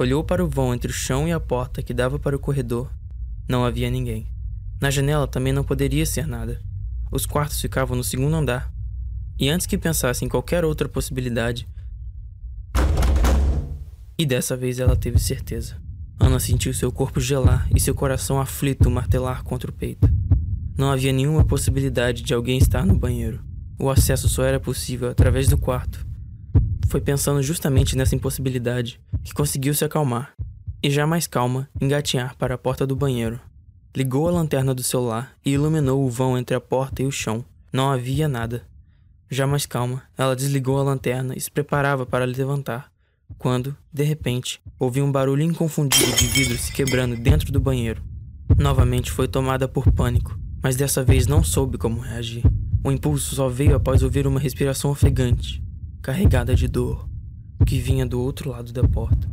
Olhou para o vão entre o chão e a porta que dava para o corredor. Não havia ninguém. Na janela também não poderia ser nada. Os quartos ficavam no segundo andar. E antes que pensasse em qualquer outra possibilidade. E dessa vez ela teve certeza. Ana sentiu seu corpo gelar e seu coração aflito martelar contra o peito. Não havia nenhuma possibilidade de alguém estar no banheiro. O acesso só era possível através do quarto. Foi pensando justamente nessa impossibilidade que conseguiu se acalmar, e já mais calma, engatinhar para a porta do banheiro. Ligou a lanterna do celular e iluminou o vão entre a porta e o chão. Não havia nada. Já mais calma, ela desligou a lanterna e se preparava para levantar, quando, de repente, ouviu um barulho inconfundível de vidro se quebrando dentro do banheiro. Novamente foi tomada por pânico, mas dessa vez não soube como reagir. O impulso só veio após ouvir uma respiração ofegante carregada de dor, que vinha do outro lado da porta.